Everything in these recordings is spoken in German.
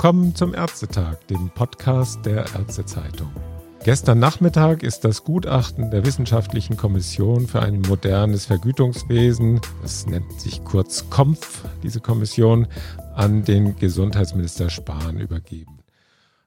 Willkommen zum Ärztetag, dem Podcast der Ärztezeitung. Gestern Nachmittag ist das Gutachten der Wissenschaftlichen Kommission für ein modernes Vergütungswesen, das nennt sich kurz KOMF, diese Kommission, an den Gesundheitsminister Spahn übergeben.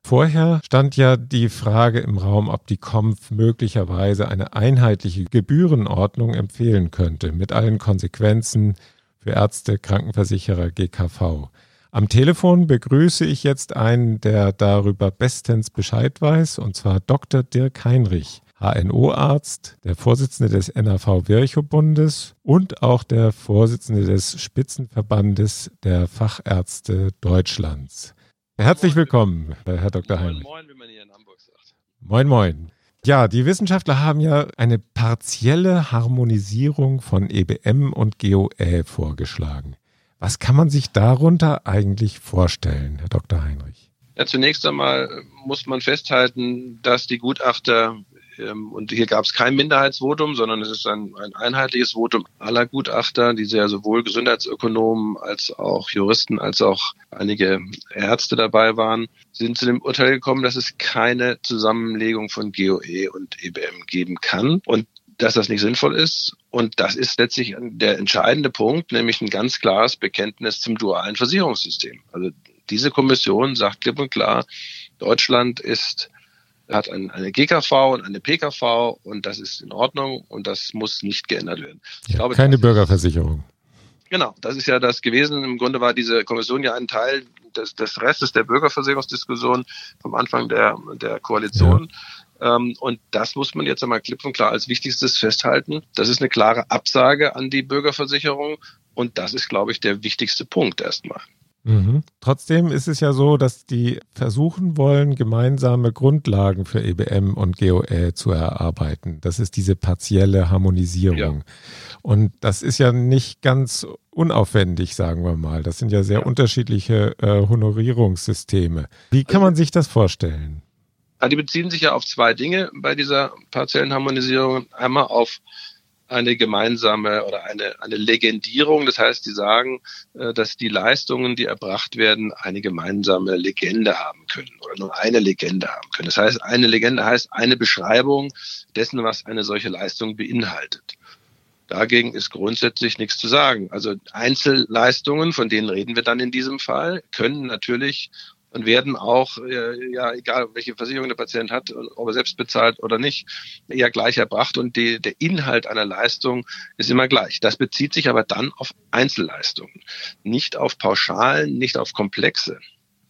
Vorher stand ja die Frage im Raum, ob die KOMF möglicherweise eine einheitliche Gebührenordnung empfehlen könnte, mit allen Konsequenzen für Ärzte, Krankenversicherer, GKV. Am Telefon begrüße ich jetzt einen, der darüber bestens Bescheid weiß, und zwar Dr. Dirk Heinrich, HNO-Arzt, der Vorsitzende des NAV Virchow-Bundes und auch der Vorsitzende des Spitzenverbandes der Fachärzte Deutschlands. Herzlich willkommen, Herr Dr. Heinrich. Moin, moin, wie man hier in Hamburg sagt. Moin, moin. Ja, die Wissenschaftler haben ja eine partielle Harmonisierung von EBM und GOE vorgeschlagen. Was kann man sich darunter eigentlich vorstellen, Herr Dr. Heinrich? Ja, zunächst einmal muss man festhalten, dass die Gutachter ähm, und hier gab es kein Minderheitsvotum, sondern es ist ein, ein einheitliches Votum aller Gutachter, die ja sowohl Gesundheitsökonomen als auch Juristen als auch einige Ärzte dabei waren, sind zu dem Urteil gekommen, dass es keine Zusammenlegung von GOE und EBM geben kann und dass das nicht sinnvoll ist. Und das ist letztlich der entscheidende Punkt, nämlich ein ganz klares Bekenntnis zum dualen Versicherungssystem. Also diese Kommission sagt klipp und klar, Deutschland ist hat eine GKV und eine PKV und das ist in Ordnung und das muss nicht geändert werden. Ja, glaube, keine Bürgerversicherung. Genau, das ist ja das gewesen. Im Grunde war diese Kommission ja ein Teil des, des Restes der Bürgerversicherungsdiskussion vom Anfang der, der Koalition. Ja. Ähm, und das muss man jetzt einmal klipp und klar als Wichtigstes festhalten. Das ist eine klare Absage an die Bürgerversicherung und das ist, glaube ich, der wichtigste Punkt erstmal. Mhm. Trotzdem ist es ja so, dass die versuchen wollen, gemeinsame Grundlagen für EBM und GOE zu erarbeiten. Das ist diese partielle Harmonisierung. Ja. Und das ist ja nicht ganz unaufwendig, sagen wir mal. Das sind ja sehr ja. unterschiedliche äh, Honorierungssysteme. Wie kann man sich das vorstellen? Die beziehen sich ja auf zwei Dinge bei dieser partiellen Harmonisierung. Einmal auf eine gemeinsame oder eine, eine Legendierung. Das heißt, die sagen, äh, dass die Leistungen, die erbracht werden, eine gemeinsame Legende haben können oder nur eine Legende haben können. Das heißt, eine Legende heißt eine Beschreibung dessen, was eine solche Leistung beinhaltet. Dagegen ist grundsätzlich nichts zu sagen. Also Einzelleistungen, von denen reden wir dann in diesem Fall, können natürlich und werden auch, äh, ja, egal welche Versicherung der Patient hat, ob er selbst bezahlt oder nicht, ja gleich erbracht und die, der Inhalt einer Leistung ist immer gleich. Das bezieht sich aber dann auf Einzelleistungen, nicht auf Pauschalen, nicht auf Komplexe.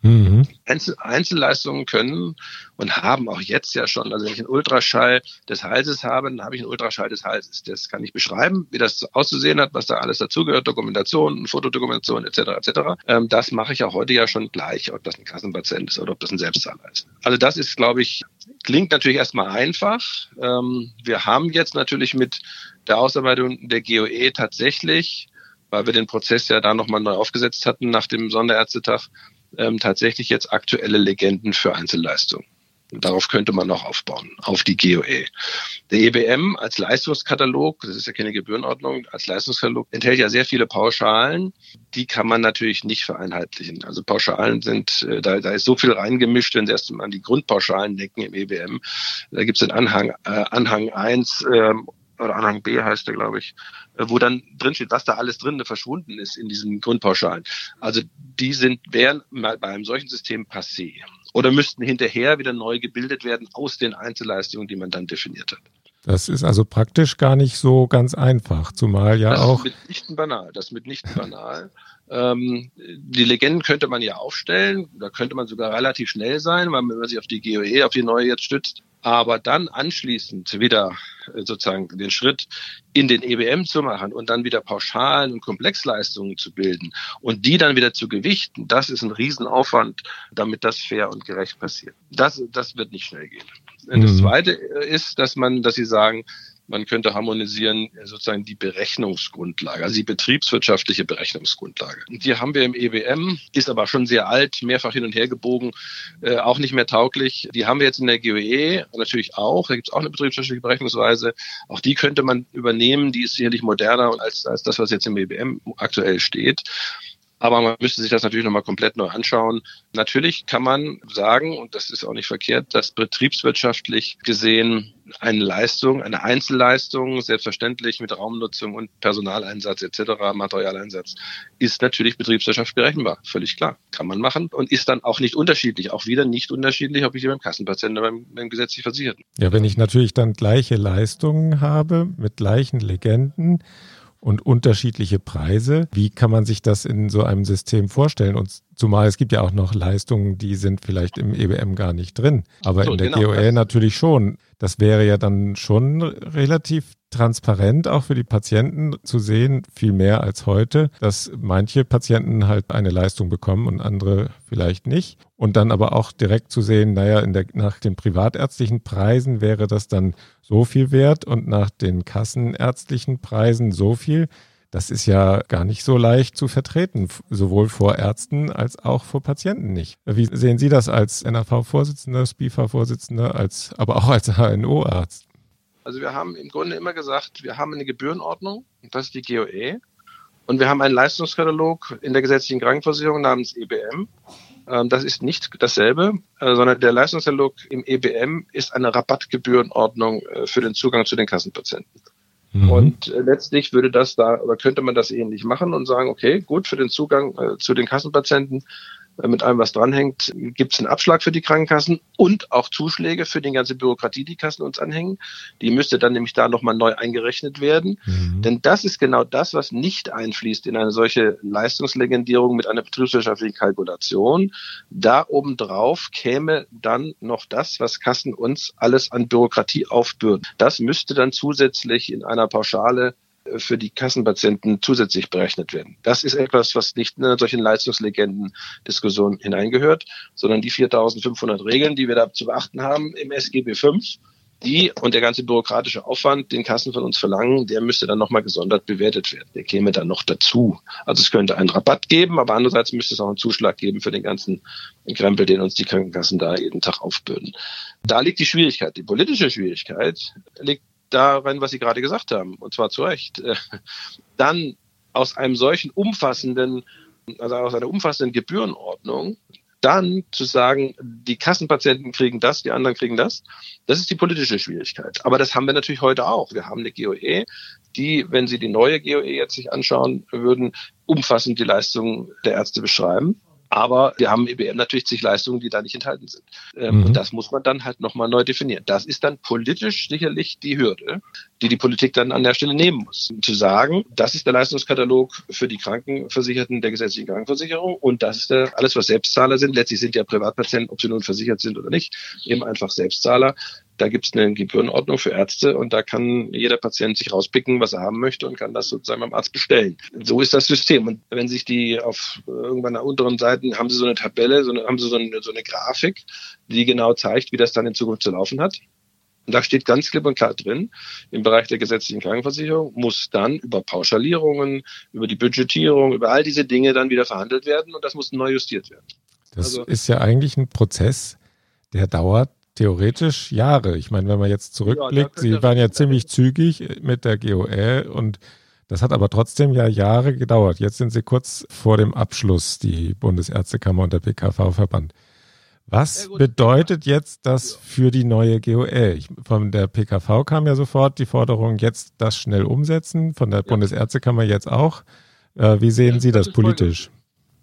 Mhm. Einzel Einzelleistungen können und haben auch jetzt ja schon, also wenn ich einen Ultraschall des Halses habe, dann habe ich einen Ultraschall des Halses. Das kann ich beschreiben, wie das auszusehen hat, was da alles dazugehört, Dokumentation, Fotodokumentation etc. etc. Ähm, das mache ich auch heute ja schon gleich, ob das ein Kassenpatient ist oder ob das ein Selbstzahler ist. Also das ist, glaube ich, klingt natürlich erstmal einfach. Ähm, wir haben jetzt natürlich mit der Ausarbeitung der GOE tatsächlich weil wir den Prozess ja da nochmal neu aufgesetzt hatten nach dem Sonderärztetag, ähm, tatsächlich jetzt aktuelle Legenden für Einzelleistungen. darauf könnte man noch aufbauen, auf die GOE. Der EBM als Leistungskatalog, das ist ja keine Gebührenordnung, als Leistungskatalog enthält ja sehr viele Pauschalen. Die kann man natürlich nicht vereinheitlichen. Also Pauschalen sind, äh, da, da ist so viel reingemischt, wenn Sie erst mal an die Grundpauschalen denken im EBM. Da gibt es den Anhang, äh, Anhang 1 ähm, oder Anhang B heißt der, glaube ich, äh, wo dann drinsteht, was da alles drin verschwunden ist in diesen Grundpauschalen. Also die sind, wären bei einem solchen System passé oder müssten hinterher wieder neu gebildet werden aus den Einzelleistungen, die man dann definiert hat. Das ist also praktisch gar nicht so ganz einfach, zumal ja das auch. Das ist mitnichten banal. Das ist mitnichten banal. Ähm, die Legenden könnte man ja aufstellen, da könnte man sogar relativ schnell sein, weil wenn man sich auf die GOE, auf die neue jetzt stützt, aber dann anschließend wieder sozusagen den Schritt in den EBM zu machen und dann wieder Pauschalen und Komplexleistungen zu bilden und die dann wieder zu gewichten, das ist ein Riesenaufwand, damit das fair und gerecht passiert. Das, das wird nicht schnell gehen. Mhm. Das Zweite ist, dass man, dass Sie sagen, man könnte harmonisieren äh, sozusagen die Berechnungsgrundlage, also die betriebswirtschaftliche Berechnungsgrundlage. Die haben wir im EWM, ist aber schon sehr alt, mehrfach hin und her gebogen, äh, auch nicht mehr tauglich. Die haben wir jetzt in der GOE natürlich auch. Da gibt es auch eine betriebswirtschaftliche Berechnungsweise. Auch die könnte man übernehmen. Die ist sicherlich moderner als, als das, was jetzt im EWM aktuell steht. Aber man müsste sich das natürlich nochmal komplett neu anschauen. Natürlich kann man sagen, und das ist auch nicht verkehrt, dass betriebswirtschaftlich gesehen eine Leistung, eine Einzelleistung, selbstverständlich mit Raumnutzung und Personaleinsatz etc., Materialeinsatz, ist natürlich betriebswirtschaftlich berechenbar. Völlig klar. Kann man machen und ist dann auch nicht unterschiedlich. Auch wieder nicht unterschiedlich, ob ich die beim Kassenpatienten oder beim, beim gesetzlich Versicherten. Ja, wenn ich natürlich dann gleiche Leistungen habe mit gleichen Legenden und unterschiedliche Preise. Wie kann man sich das in so einem System vorstellen? Und zumal es gibt ja auch noch Leistungen, die sind vielleicht im EBM gar nicht drin, aber so, in der genau, GOL natürlich schon. Das wäre ja dann schon relativ transparent auch für die Patienten zu sehen, viel mehr als heute, dass manche Patienten halt eine Leistung bekommen und andere vielleicht nicht. Und dann aber auch direkt zu sehen, naja, in der, nach den privatärztlichen Preisen wäre das dann so viel wert und nach den kassenärztlichen Preisen so viel. Das ist ja gar nicht so leicht zu vertreten, sowohl vor Ärzten als auch vor Patienten nicht. Wie sehen Sie das als NAV-Vorsitzender, SPIFA-Vorsitzender, als, aber auch als HNO-Arzt? Also wir haben im Grunde immer gesagt, wir haben eine Gebührenordnung, das ist die GOE, und wir haben einen Leistungskatalog in der gesetzlichen Krankenversicherung namens EBM. Ähm, das ist nicht dasselbe, äh, sondern der Leistungskatalog im EBM ist eine Rabattgebührenordnung äh, für den Zugang zu den Kassenpatienten. Mhm. Und äh, letztlich würde das da oder könnte man das ähnlich machen und sagen, okay, gut, für den Zugang zu den Kassenpatienten mit allem, was dranhängt, gibt es einen Abschlag für die Krankenkassen und auch Zuschläge für die ganze Bürokratie, die Kassen uns anhängen. Die müsste dann nämlich da nochmal neu eingerechnet werden. Mhm. Denn das ist genau das, was nicht einfließt in eine solche Leistungslegendierung mit einer betriebswirtschaftlichen Kalkulation. Da obendrauf käme dann noch das, was Kassen uns alles an Bürokratie aufbürden. Das müsste dann zusätzlich in einer Pauschale für die Kassenpatienten zusätzlich berechnet werden. Das ist etwas, was nicht in solchen Leistungslegenden-Diskussion hineingehört, sondern die 4500 Regeln, die wir da zu beachten haben im SGB V, die und der ganze bürokratische Aufwand, den Kassen von uns verlangen, der müsste dann nochmal gesondert bewertet werden. Der käme dann noch dazu. Also es könnte einen Rabatt geben, aber andererseits müsste es auch einen Zuschlag geben für den ganzen Krempel, den uns die Krankenkassen da jeden Tag aufbürden. Da liegt die Schwierigkeit. Die politische Schwierigkeit liegt darin, was Sie gerade gesagt haben, und zwar zu Recht, dann aus einem solchen umfassenden, also aus einer umfassenden Gebührenordnung, dann zu sagen, die Kassenpatienten kriegen das, die anderen kriegen das, das ist die politische Schwierigkeit. Aber das haben wir natürlich heute auch. Wir haben eine GOE, die, wenn Sie die neue GOE jetzt sich anschauen würden, umfassend die Leistungen der Ärzte beschreiben. Aber wir haben EBM natürlich zig Leistungen, die da nicht enthalten sind. Ähm, mhm. Und das muss man dann halt nochmal neu definieren. Das ist dann politisch sicherlich die Hürde, die die Politik dann an der Stelle nehmen muss. Zu sagen, das ist der Leistungskatalog für die Krankenversicherten der gesetzlichen Krankenversicherung und das ist der, alles, was Selbstzahler sind. Letztlich sind ja Privatpatienten, ob sie nun versichert sind oder nicht, eben einfach Selbstzahler. Da gibt es eine Gebührenordnung für Ärzte und da kann jeder Patient sich rauspicken, was er haben möchte und kann das sozusagen beim Arzt bestellen. So ist das System. Und wenn sich die auf irgendwann an unteren Seiten haben sie so eine Tabelle, so eine, haben sie so eine, so eine Grafik, die genau zeigt, wie das dann in Zukunft zu laufen hat. Und da steht ganz klipp und klar drin, im Bereich der gesetzlichen Krankenversicherung muss dann über Pauschalierungen, über die Budgetierung, über all diese Dinge dann wieder verhandelt werden und das muss neu justiert werden. Das also, ist ja eigentlich ein Prozess, der dauert theoretisch Jahre. Ich meine, wenn man jetzt zurückblickt, ja, Sie waren ja ziemlich zügig mit der GOL und das hat aber trotzdem ja Jahre gedauert. Jetzt sind Sie kurz vor dem Abschluss, die Bundesärztekammer und der PKV-Verband. Was bedeutet jetzt das für die neue GOL? von der PKV kam ja sofort die Forderung, jetzt das schnell umsetzen, von der ja. Bundesärztekammer jetzt auch. Äh, wie sehen Sie das, das politisch?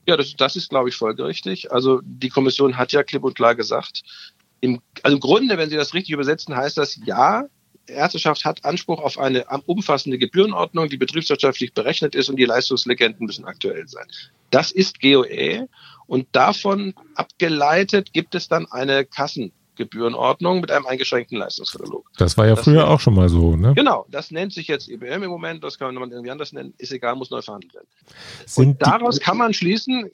Ja, das, das ist, glaube ich, folgerichtig. Also die Kommission hat ja klipp und klar gesagt, im, also im Grunde, wenn Sie das richtig übersetzen, heißt das ja, Ärzteschaft hat Anspruch auf eine umfassende Gebührenordnung, die betriebswirtschaftlich berechnet ist und die Leistungslegenden müssen aktuell sein. Das ist GOE und davon abgeleitet gibt es dann eine Kassengebührenordnung mit einem eingeschränkten Leistungskatalog. Das war ja das früher auch schon mal so, ne? Genau, das nennt sich jetzt EBM im Moment, das kann man irgendwie anders nennen, ist egal, muss neu verhandelt werden. Sind und daraus kann man schließen,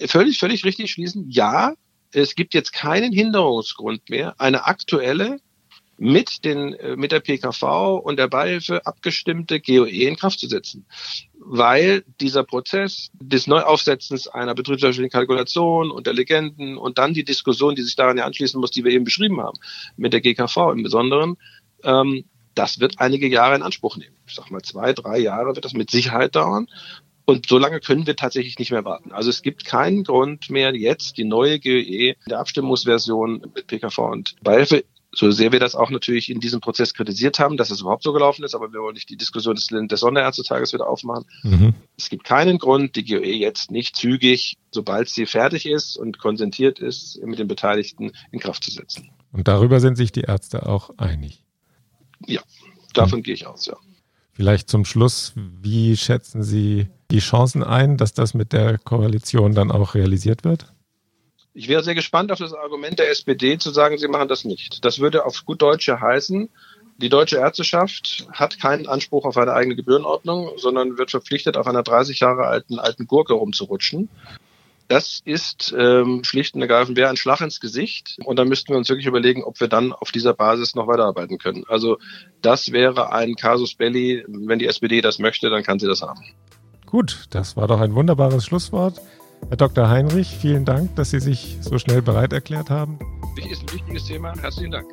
äh, völlig, völlig richtig schließen, ja, es gibt jetzt keinen Hinderungsgrund mehr, eine aktuelle mit den äh, mit der PKV und der Beihilfe abgestimmte GOE in Kraft zu setzen, weil dieser Prozess des Neuaufsetzens einer betriebswirtschaftlichen Kalkulation und der Legenden und dann die Diskussion, die sich daran ja anschließen muss, die wir eben beschrieben haben, mit der GKV im Besonderen, ähm, das wird einige Jahre in Anspruch nehmen. Ich sag mal zwei, drei Jahre wird das mit Sicherheit dauern. Und so lange können wir tatsächlich nicht mehr warten. Also es gibt keinen Grund mehr, jetzt die neue GE in der Abstimmungsversion mit PKV und Beihilfe so sehr wir das auch natürlich in diesem Prozess kritisiert haben, dass es überhaupt so gelaufen ist, aber wir wollen nicht die Diskussion des, des Sonderärztetages wieder aufmachen. Mhm. Es gibt keinen Grund, die GOE jetzt nicht zügig, sobald sie fertig ist und konsentiert ist, mit den Beteiligten in Kraft zu setzen. Und darüber sind sich die Ärzte auch einig. Ja, davon mhm. gehe ich aus, ja. Vielleicht zum Schluss, wie schätzen Sie die Chancen ein, dass das mit der Koalition dann auch realisiert wird? Ich wäre sehr gespannt auf das Argument der SPD zu sagen, sie machen das nicht. Das würde auf gut Deutsche heißen, die deutsche Ärzteschaft hat keinen Anspruch auf eine eigene Gebührenordnung, sondern wird verpflichtet, auf einer 30 Jahre alten alten Gurke rumzurutschen. Das ist ähm, schlicht und ergreifend wäre ein Schlag ins Gesicht. Und dann müssten wir uns wirklich überlegen, ob wir dann auf dieser Basis noch weiterarbeiten können. Also das wäre ein Casus Belli. Wenn die SPD das möchte, dann kann sie das haben. Gut, das war doch ein wunderbares Schlusswort. Herr Dr. Heinrich, vielen Dank, dass Sie sich so schnell bereit erklärt haben. Ist ein wichtiges Thema. Herzlichen Dank.